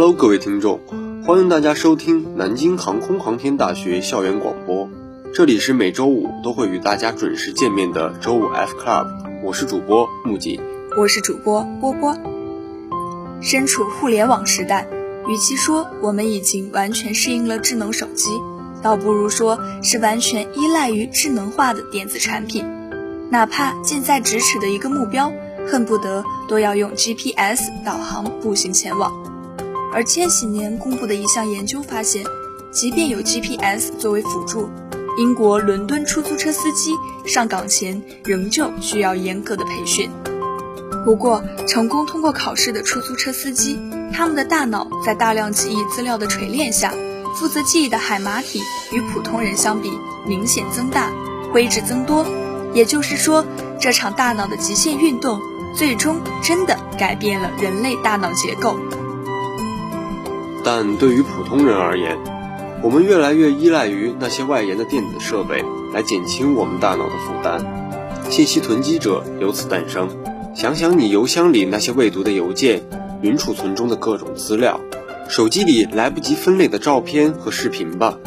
Hello，各位听众，欢迎大家收听南京航空航天大学校园广播。这里是每周五都会与大家准时见面的周五 F Club，我是主播木槿，我是主播波波。身处互联网时代，与其说我们已经完全适应了智能手机，倒不如说是完全依赖于智能化的电子产品。哪怕近在咫尺的一个目标，恨不得都要用 GPS 导航步行前往。而千禧年公布的一项研究发现，即便有 GPS 作为辅助，英国伦敦出租车司机上岗前仍旧需要严格的培训。不过，成功通过考试的出租车司机，他们的大脑在大量记忆资料的锤炼下，负责记忆的海马体与普通人相比明显增大，灰质增多。也就是说，这场大脑的极限运动，最终真的改变了人类大脑结构。但对于普通人而言，我们越来越依赖于那些外延的电子设备来减轻我们大脑的负担，信息囤积者由此诞生。想想你邮箱里那些未读的邮件，云储存中的各种资料，手机里来不及分类的照片和视频吧。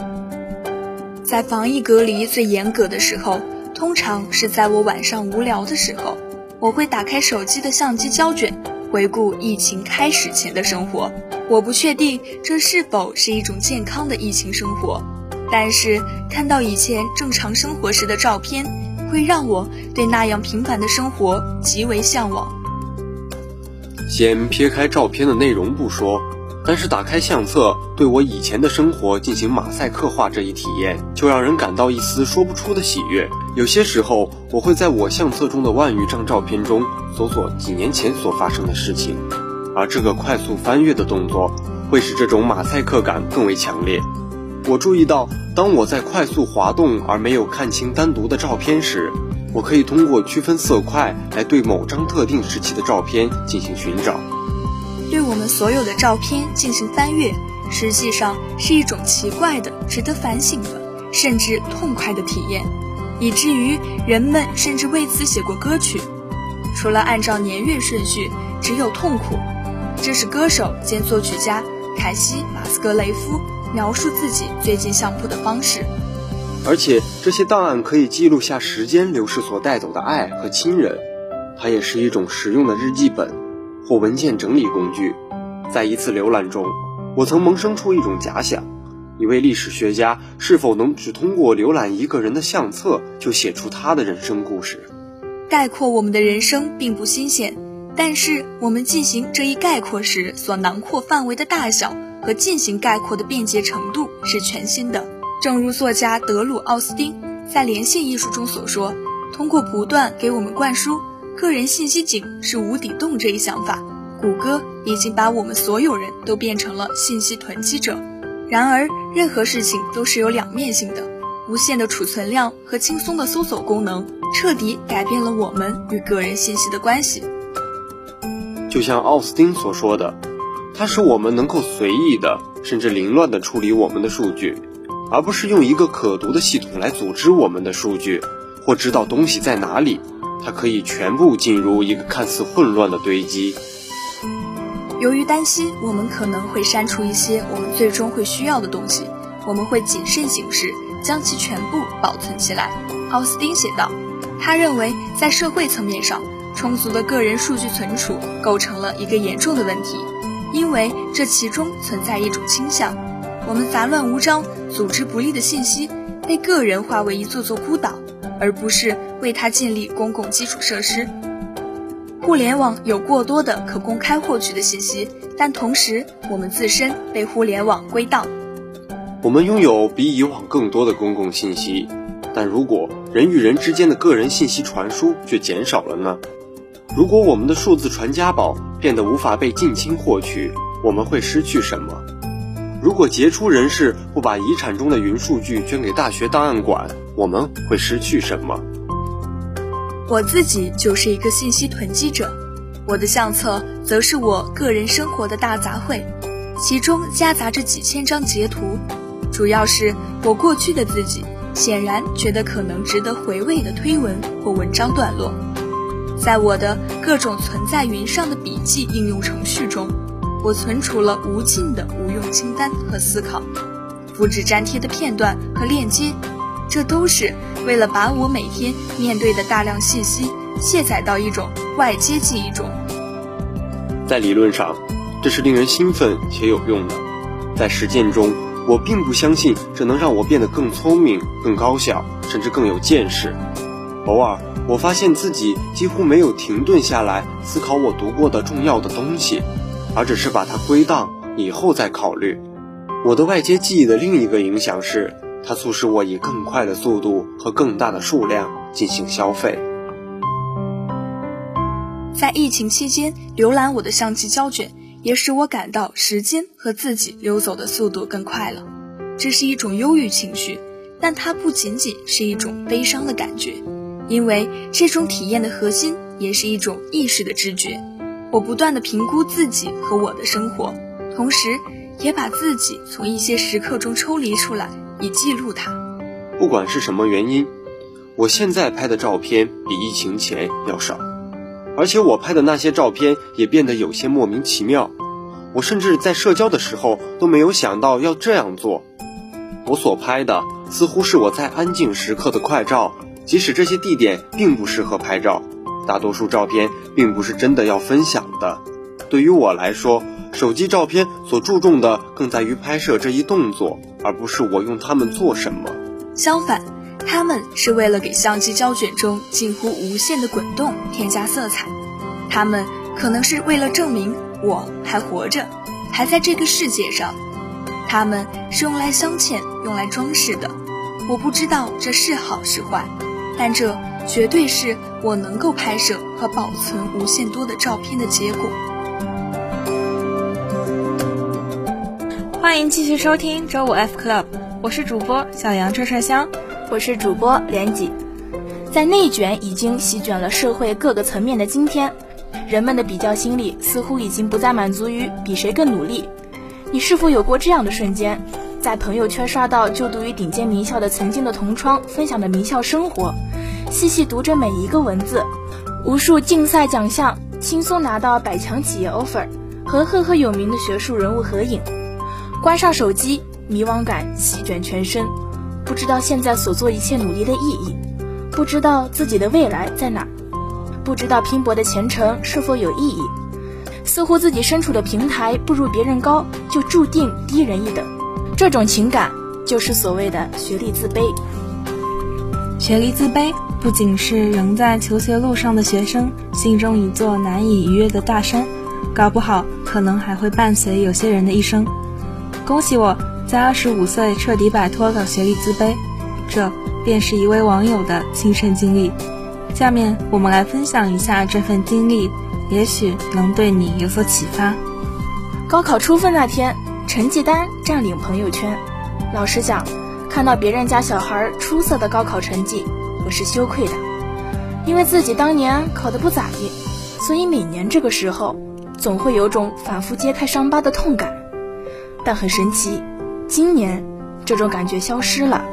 在防疫隔离最严格的时候。通常是在我晚上无聊的时候，我会打开手机的相机胶卷，回顾疫情开始前的生活。我不确定这是否是一种健康的疫情生活，但是看到以前正常生活时的照片，会让我对那样平凡的生活极为向往。先撇开照片的内容不说。但是打开相册，对我以前的生活进行马赛克化这一体验，就让人感到一丝说不出的喜悦。有些时候，我会在我相册中的万余张照片中搜索几年前所发生的事情，而这个快速翻阅的动作，会使这种马赛克感更为强烈。我注意到，当我在快速滑动而没有看清单独的照片时，我可以通过区分色块来对某张特定时期的照片进行寻找。对我们所有的照片进行翻阅，实际上是一种奇怪的、值得反省的，甚至痛快的体验，以至于人们甚至为此写过歌曲。除了按照年月顺序，只有痛苦。这是歌手兼作曲家凯西·马斯格雷夫描述自己最近相扑的方式。而且这些档案可以记录下时间流逝所带走的爱和亲人，它也是一种实用的日记本。或文件整理工具，在一次浏览中，我曾萌生出一种假想：一位历史学家是否能只通过浏览一个人的相册，就写出他的人生故事？概括我们的人生并不新鲜，但是我们进行这一概括时所囊括范围的大小和进行概括的便捷程度是全新的。正如作家德鲁·奥斯汀在《连线艺术》中所说：“通过不断给我们灌输。”个人信息井是无底洞这一想法，谷歌已经把我们所有人都变成了信息囤积者。然而，任何事情都是有两面性的，无限的储存量和轻松的搜索功能彻底改变了我们与个人信息的关系。就像奥斯汀所说的，它使我们能够随意的甚至凌乱的处理我们的数据，而不是用一个可读的系统来组织我们的数据，或知道东西在哪里。它可以全部进入一个看似混乱的堆积。由于担心我们可能会删除一些我们最终会需要的东西，我们会谨慎行事，将其全部保存起来。奥斯汀写道，他认为在社会层面上，充足的个人数据存储构成了一个严重的问题，因为这其中存在一种倾向：我们杂乱无章、组织不力的信息被个人化为一座座孤岛。而不是为它建立公共基础设施。互联网有过多的可公开获取的信息，但同时我们自身被互联网归档。我们拥有比以往更多的公共信息，但如果人与人之间的个人信息传输却减少了呢？如果我们的数字传家宝变得无法被近亲获取，我们会失去什么？如果杰出人士不把遗产中的云数据捐给大学档案馆，我们会失去什么？我自己就是一个信息囤积者，我的相册则是我个人生活的大杂烩，其中夹杂着几千张截图，主要是我过去的自己显然觉得可能值得回味的推文或文章段落，在我的各种存在云上的笔记应用程序中。我存储了无尽的无用清单和思考，复制粘贴的片段和链接，这都是为了把我每天面对的大量信息卸载到一种外接记忆中。在理论上，这是令人兴奋且有用的；在实践中，我并不相信这能让我变得更聪明、更高效，甚至更有见识。偶尔，我发现自己几乎没有停顿下来思考我读过的重要的东西，而只是把它归档，以后再考虑。我的外接记忆的另一个影响是，它促使我以更快的速度和更大的数量进行消费。在疫情期间，浏览我的相机胶卷，也使我感到时间和自己溜走的速度更快了。这是一种忧郁情绪，但它不仅仅是一种悲伤的感觉。因为这种体验的核心也是一种意识的知觉，我不断的评估自己和我的生活，同时也把自己从一些时刻中抽离出来，以记录它。不管是什么原因，我现在拍的照片比疫情前要少，而且我拍的那些照片也变得有些莫名其妙。我甚至在社交的时候都没有想到要这样做。我所拍的似乎是我在安静时刻的快照。即使这些地点并不适合拍照，大多数照片并不是真的要分享的。对于我来说，手机照片所注重的更在于拍摄这一动作，而不是我用它们做什么。相反，它们是为了给相机胶卷中近乎无限的滚动添加色彩。它们可能是为了证明我还活着，还在这个世界上。它们是用来镶嵌、用来装饰的。我不知道这是好是坏。但这绝对是我能够拍摄和保存无限多的照片的结果。欢迎继续收听周五 F Club，我是主播小杨车车香，我是主播连几。在内卷已经席卷了社会各个层面的今天，人们的比较心理似乎已经不再满足于比谁更努力。你是否有过这样的瞬间？在朋友圈刷到就读于顶尖名校的曾经的同窗分享的名校生活，细细读着每一个文字，无数竞赛奖项，轻松拿到百强企业 offer，和赫赫有名的学术人物合影。关上手机，迷惘感席卷全身，不知道现在所做一切努力的意义，不知道自己的未来在哪，不知道拼搏的前程是否有意义，似乎自己身处的平台不如别人高，就注定低人一等。这种情感就是所谓的学历自卑。学历自卑不仅是仍在求学路上的学生心中一座难以逾越的大山，搞不好可能还会伴随有些人的一生。恭喜我在二十五岁彻底摆脱了学历自卑，这便是一位网友的亲身经历。下面我们来分享一下这份经历，也许能对你有所启发。高考出分那天。成绩单占领朋友圈，老实讲，看到别人家小孩出色的高考成绩，我是羞愧的，因为自己当年考得不咋地，所以每年这个时候，总会有种反复揭开伤疤的痛感。但很神奇，今年这种感觉消失了。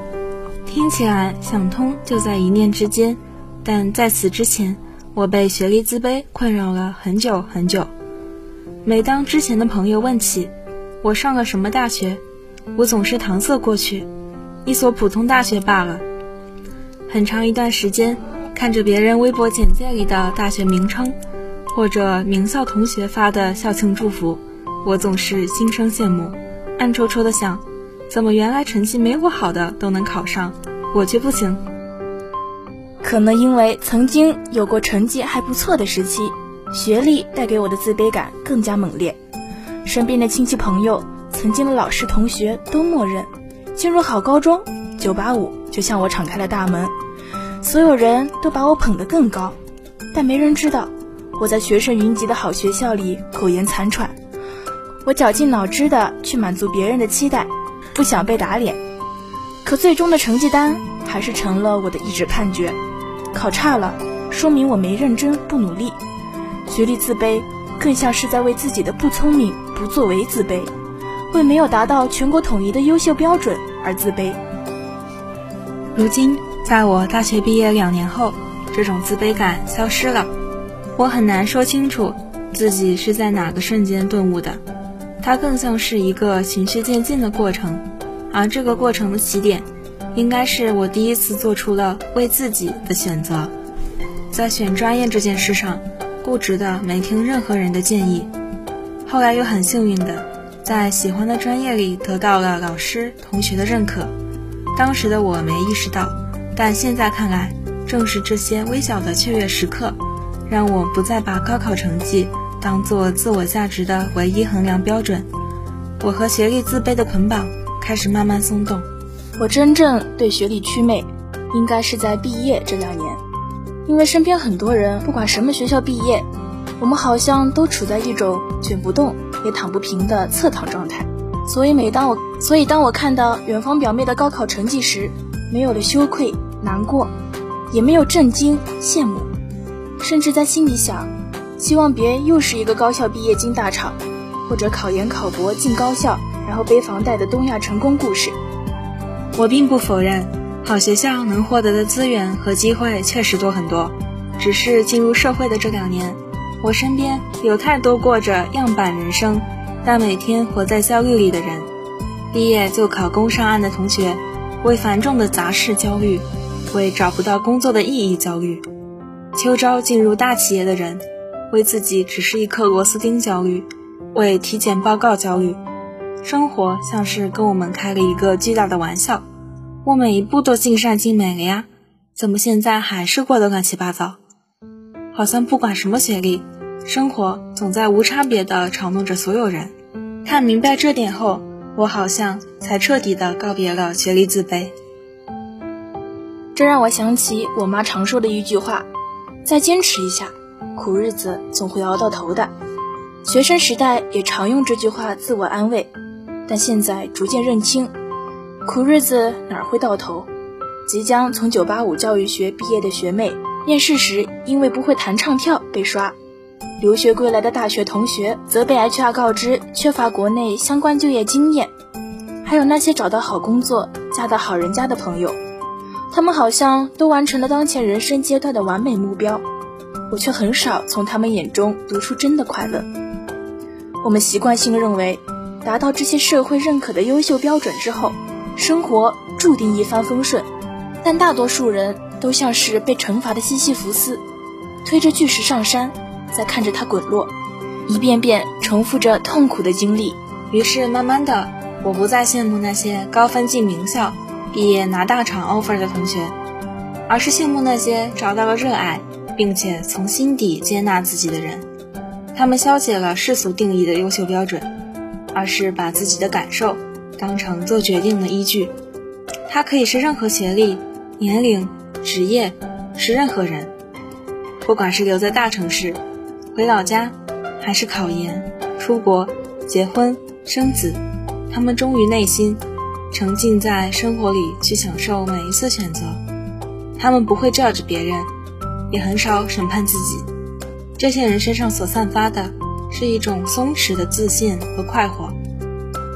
听起来想通就在一念之间，但在此之前，我被学历自卑困扰了很久很久。每当之前的朋友问起，我上了什么大学？我总是搪塞过去，一所普通大学罢了。很长一段时间，看着别人微博简介里的大学名称，或者名校同学发的校庆祝福，我总是心生羡慕，暗戳戳的想：怎么原来成绩没我好的都能考上，我却不行？可能因为曾经有过成绩还不错的时期，学历带给我的自卑感更加猛烈。身边的亲戚朋友、曾经的老师同学都默认，进入好高中，985就向我敞开了大门。所有人都把我捧得更高，但没人知道我在学生云集的好学校里苟延残喘。我绞尽脑汁的去满足别人的期待，不想被打脸。可最终的成绩单还是成了我的一纸判决：考差了，说明我没认真、不努力。学历自卑。更像是在为自己的不聪明、不作为自卑，为没有达到全国统一的优秀标准而自卑。如今，在我大学毕业两年后，这种自卑感消失了。我很难说清楚自己是在哪个瞬间顿悟的，它更像是一个循序渐进的过程，而这个过程的起点，应该是我第一次做出了为自己的选择。在选专业这件事上，固执的没听任何人的建议，后来又很幸运的在喜欢的专业里得到了老师同学的认可。当时的我没意识到，但现在看来，正是这些微小的雀跃时刻，让我不再把高考成绩。当做自我价值的唯一衡量标准，我和学历自卑的捆绑开始慢慢松动。我真正对学历祛魅，应该是在毕业这两年，因为身边很多人不管什么学校毕业，我们好像都处在一种卷不动也躺不平的侧躺状态。所以每当我，所以当我看到远方表妹的高考成绩时，没有了羞愧、难过，也没有震惊、羡慕，甚至在心里想。希望别又是一个高校毕业进大厂，或者考研考博进高校，然后背房贷的东亚成功故事。我并不否认，好学校能获得的资源和机会确实多很多。只是进入社会的这两年，我身边有太多过着样板人生，但每天活在焦虑里的人。毕业就考公上岸的同学，为繁重的杂事焦虑，为找不到工作的意义焦虑。秋招进入大企业的人。为自己只是一颗螺丝钉焦虑，为体检报告焦虑，生活像是跟我们开了一个巨大的玩笑。我每一步都尽善尽美了呀，怎么现在还是过得乱七八糟？好像不管什么学历，生活总在无差别的嘲弄着所有人。看明白这点后，我好像才彻底的告别了学历自卑。这让我想起我妈常说的一句话：再坚持一下。苦日子总会熬到头的，学生时代也常用这句话自我安慰，但现在逐渐认清，苦日子哪会到头？即将从985教育学毕业的学妹，面试时因为不会弹唱跳被刷；留学归来的大学同学，则被 HR 告知缺乏国内相关就业经验。还有那些找到好工作、嫁到好人家的朋友，他们好像都完成了当前人生阶段的完美目标。我却很少从他们眼中读出真的快乐。我们习惯性认为，达到这些社会认可的优秀标准之后，生活注定一帆风顺。但大多数人都像是被惩罚的西西弗斯，推着巨石上山，再看着它滚落，一遍遍重复着痛苦的经历。于是慢慢的，我不再羡慕那些高分进名校、毕业拿大厂 offer 的同学，而是羡慕那些找到了热爱。并且从心底接纳自己的人，他们消解了世俗定义的优秀标准，而是把自己的感受当成做决定的依据。他可以是任何学历、年龄、职业，是任何人。不管是留在大城市、回老家，还是考研、出国、结婚、生子，他们忠于内心，沉浸在生活里去享受每一次选择。他们不会 judge 别人。也很少审判自己，这些人身上所散发的是一种松弛的自信和快活。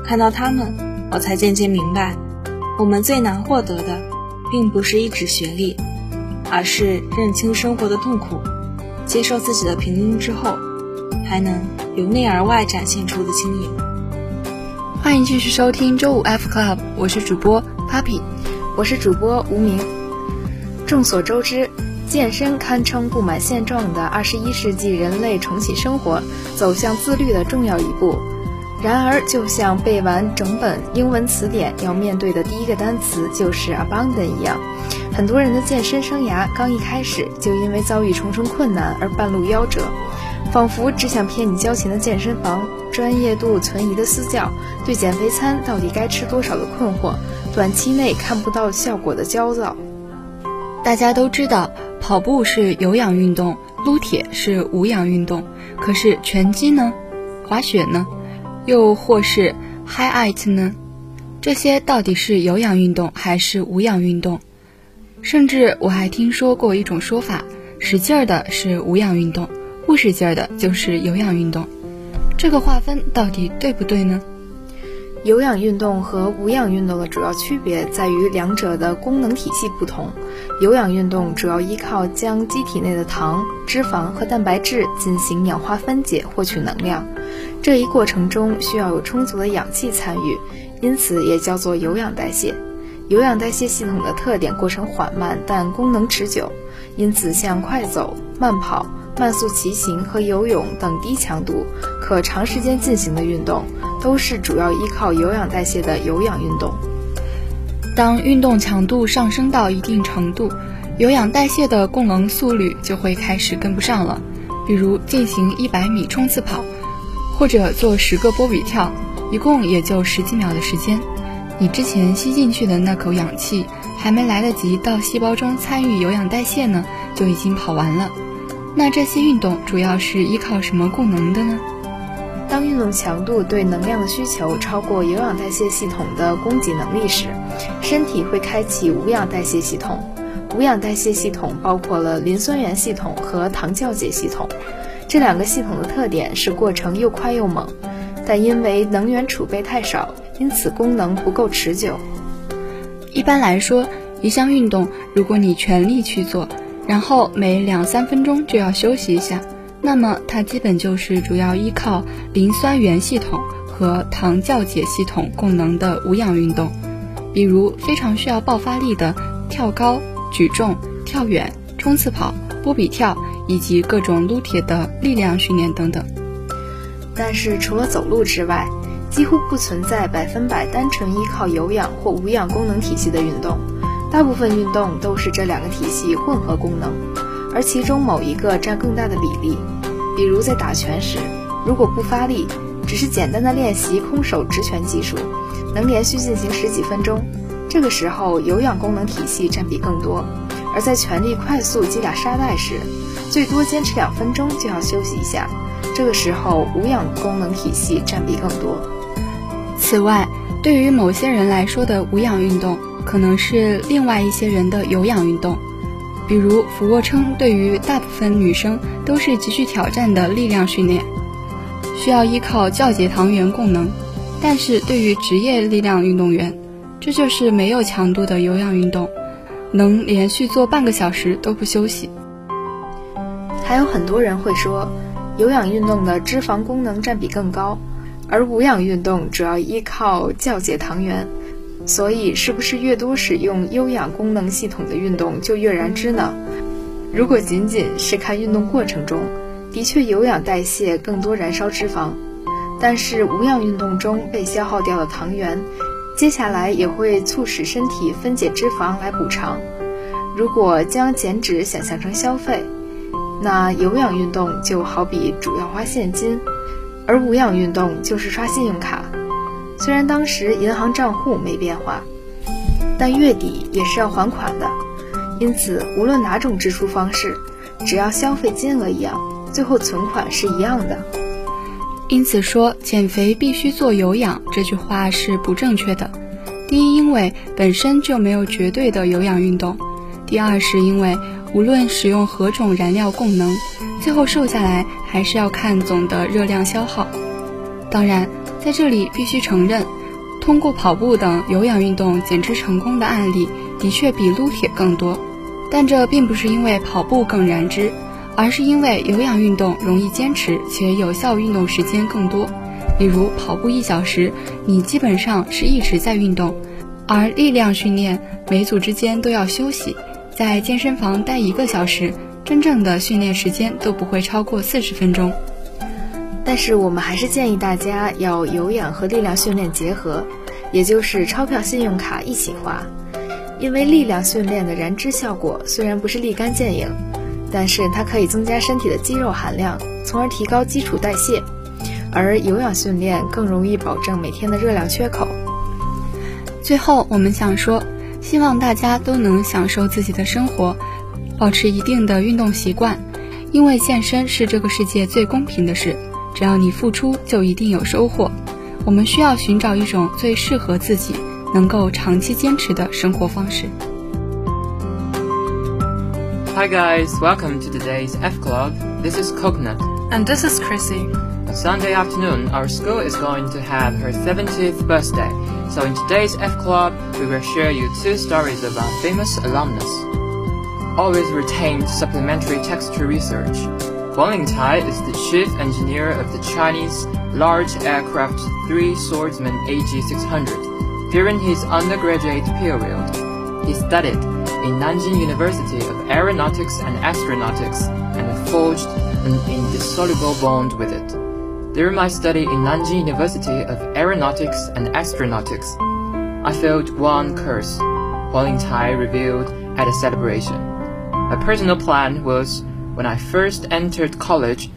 看到他们，我才渐渐明白，我们最难获得的，并不是一纸学历，而是认清生活的痛苦，接受自己的平庸之后，还能由内而外展现出的轻盈。欢迎继续收听周五 F Club，我是主播 Papi，我是主播无名。众所周知。健身堪称布满现状的二十一世纪人类重启生活、走向自律的重要一步。然而，就像背完整本英文词典要面对的第一个单词就是 abandon 一样，很多人的健身生涯刚一开始就因为遭遇重重困难而半路夭折。仿佛只想骗你交钱的健身房、专业度存疑的私教、对减肥餐到底该吃多少的困惑、短期内看不到效果的焦躁。大家都知道。跑步是有氧运动，撸铁是无氧运动。可是拳击呢？滑雪呢？又或是 high int 呢？这些到底是有氧运动还是无氧运动？甚至我还听说过一种说法：使劲儿的是无氧运动，不使劲儿的就是有氧运动。这个划分到底对不对呢？有氧运动和无氧运动的主要区别在于两者的功能体系不同。有氧运动主要依靠将机体内的糖、脂肪和蛋白质进行氧化分解获取能量，这一过程中需要有充足的氧气参与，因此也叫做有氧代谢。有氧代谢系统的特点过程缓慢，但功能持久，因此像快走、慢跑。慢速骑行和游泳等低强度、可长时间进行的运动，都是主要依靠有氧代谢的有氧运动。当运动强度上升到一定程度，有氧代谢的供能速率就会开始跟不上了。比如进行一百米冲刺跑，或者做十个波比跳，一共也就十几秒的时间，你之前吸进去的那口氧气，还没来得及到细胞中参与有氧代谢呢，就已经跑完了。那这些运动主要是依靠什么供能的呢？当运动强度对能量的需求超过有氧代谢系统的供给能力时，身体会开启无氧代谢系统。无氧代谢系统包括了磷酸原系统和糖酵解系统。这两个系统的特点是过程又快又猛，但因为能源储备太少，因此功能不够持久。一般来说，一项运动如果你全力去做，然后每两三分钟就要休息一下，那么它基本就是主要依靠磷酸原系统和糖酵解系统供能的无氧运动，比如非常需要爆发力的跳高、举重、跳远、冲刺跑、波比跳以及各种撸铁的力量训练等等。但是除了走路之外，几乎不存在百分百单纯依靠有氧或无氧功能体系的运动。大部分运动都是这两个体系混合功能，而其中某一个占更大的比例。比如在打拳时，如果不发力，只是简单的练习空手直拳技术，能连续进行十几分钟，这个时候有氧功能体系占比更多；而在全力快速击打沙袋时，最多坚持两分钟就要休息一下，这个时候无氧功能体系占比更多。此外，对于某些人来说的无氧运动，可能是另外一些人的有氧运动，比如俯卧撑，对于大部分女生都是极具挑战的力量训练，需要依靠酵解糖原供能。但是对于职业力量运动员，这就是没有强度的有氧运动，能连续做半个小时都不休息。还有很多人会说，有氧运动的脂肪功能占比更高，而无氧运动主要依靠酵解糖原。所以，是不是越多使用有氧功能系统的运动就越燃脂呢？如果仅仅是看运动过程中，的确有氧代谢更多燃烧脂肪，但是无氧运动中被消耗掉的糖原，接下来也会促使身体分解脂肪来补偿。如果将减脂想象成消费，那有氧运动就好比主要花现金，而无氧运动就是刷信用卡。虽然当时银行账户没变化，但月底也是要还款的，因此无论哪种支出方式，只要消费金额一样，最后存款是一样的。因此说减肥必须做有氧这句话是不正确的。第一，因为本身就没有绝对的有氧运动；第二，是因为无论使用何种燃料供能，最后瘦下来还是要看总的热量消耗。当然。在这里必须承认，通过跑步等有氧运动减脂成功的案例的确比撸铁更多，但这并不是因为跑步更燃脂，而是因为有氧运动容易坚持且有效运动时间更多。比如跑步一小时，你基本上是一直在运动，而力量训练每组之间都要休息，在健身房待一个小时，真正的训练时间都不会超过四十分钟。但是我们还是建议大家要有氧和力量训练结合，也就是钞票、信用卡一起花。因为力量训练的燃脂效果虽然不是立竿见影，但是它可以增加身体的肌肉含量，从而提高基础代谢；而有氧训练更容易保证每天的热量缺口。最后，我们想说，希望大家都能享受自己的生活，保持一定的运动习惯，因为健身是这个世界最公平的事。只要你付出，就一定有收获。我们需要寻找一种最适合自己、能够长期坚持的生活方式。Hi guys, welcome to today's F Club. This is Coconut. And this is Chrissy. On Sunday afternoon, our school is going to have her 70th birthday, so in today's F Club, we will share you two stories about famous alumnus. Always retained supplementary texture research. Huang Lingtai is the chief engineer of the Chinese large aircraft Three Swordsman AG600. During his undergraduate period, he studied in Nanjing University of Aeronautics and Astronautics and forged an indissoluble bond with it. During my study in Nanjing University of Aeronautics and Astronautics, I felt one curse, Huang Lingtai revealed at a celebration. My personal plan was, when I first entered college,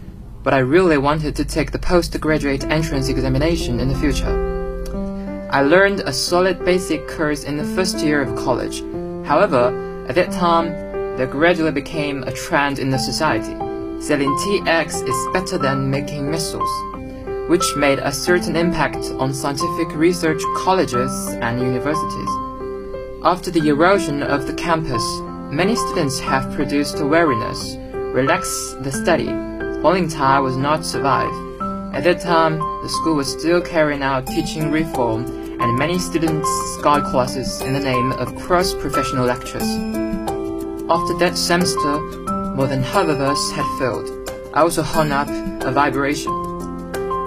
but I really wanted to take the postgraduate entrance examination in the future. I learned a solid basic course in the first year of college. However, at that time, there gradually became a trend in the society. Selling TX is better than making missiles, which made a certain impact on scientific research colleges and universities. After the erosion of the campus, many students have produced awareness, relax the study. Huang Lingtai was not survived. At that time, the school was still carrying out teaching reform, and many students skied classes in the name of cross-professional lectures. After that semester, more than half of us had failed. I also hung up a vibration.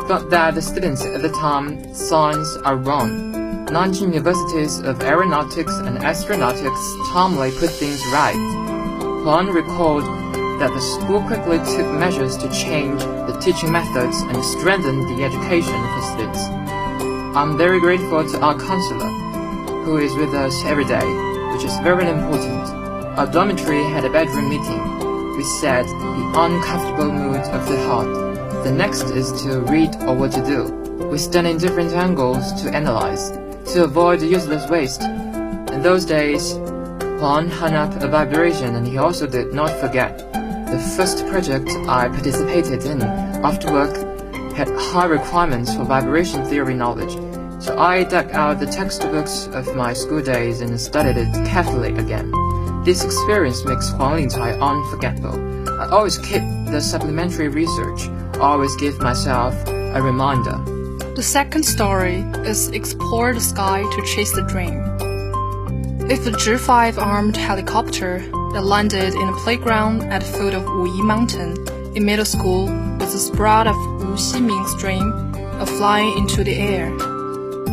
Felt that the students at the time signs are wrong. Nanjing Universities of Aeronautics and Astronautics calmly put things right. Huang recalled that the school quickly took measures to change the teaching methods and strengthen the education for students. I'm very grateful to our counselor, who is with us every day, which is very important. Our dormitory had a bedroom meeting. We said the uncomfortable mood of the heart. The next is to read or what to do. We stand in different angles to analyze, to avoid useless waste. In those days, Huang hung up a vibration and he also did not forget. The first project I participated in after work had high requirements for vibration theory knowledge, so I dug out the textbooks of my school days and studied it carefully again. This experience makes Huang Lingtai unforgettable. I always keep the supplementary research, always give myself a reminder. The second story is Explore the Sky to Chase the Dream. If the G5 armed helicopter that landed in a playground at the foot of Wuyi Mountain in middle school was the sprout of Wu Ximing's dream of flying into the air.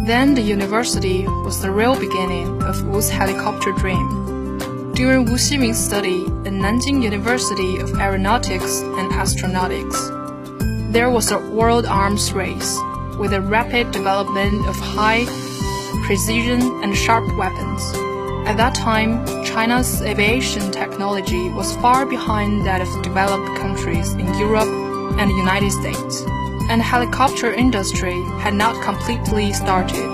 Then the university was the real beginning of Wu's helicopter dream. During Wu Ximing's study at Nanjing University of Aeronautics and Astronautics, there was a world arms race with a rapid development of high precision and sharp weapons. At that time, China's aviation technology was far behind that of developed countries in Europe and the United States, and the helicopter industry had not completely started.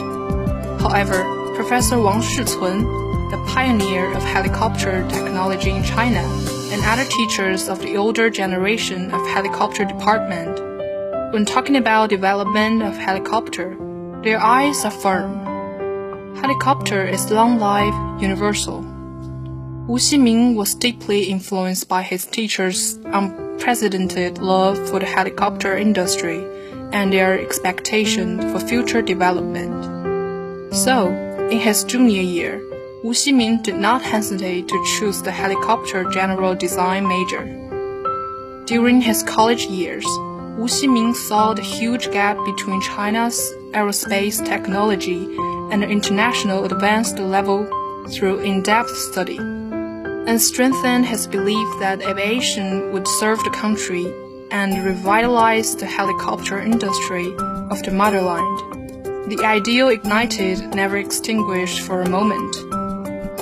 However, Professor Wang Shicun, the pioneer of helicopter technology in China, and other teachers of the older generation of helicopter department, when talking about development of helicopter, their eyes are firm. Helicopter is long-lived, universal. Wu Ximing was deeply influenced by his teachers' unprecedented love for the helicopter industry and their expectation for future development. So, in his junior year, Wu Ximing did not hesitate to choose the helicopter general design major. During his college years, Wu Ximing saw the huge gap between China's aerospace technology and international advanced level through in-depth study, and strengthened his belief that aviation would serve the country and revitalize the helicopter industry of the motherland. The ideal ignited, never extinguished for a moment.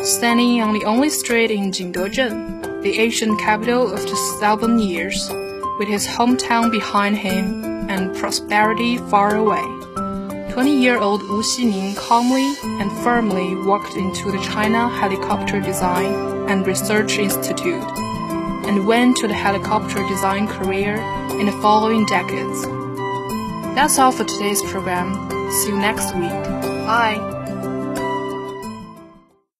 Standing on the only street in Jingdezhen, the ancient capital of the seven years, with his hometown behind him and prosperity far away. 20-year-old Wu Ximing calmly and firmly walked into the China Helicopter Design and Research Institute and went to the helicopter design career in the following decades. That's all for today's program. See you next week. Bye.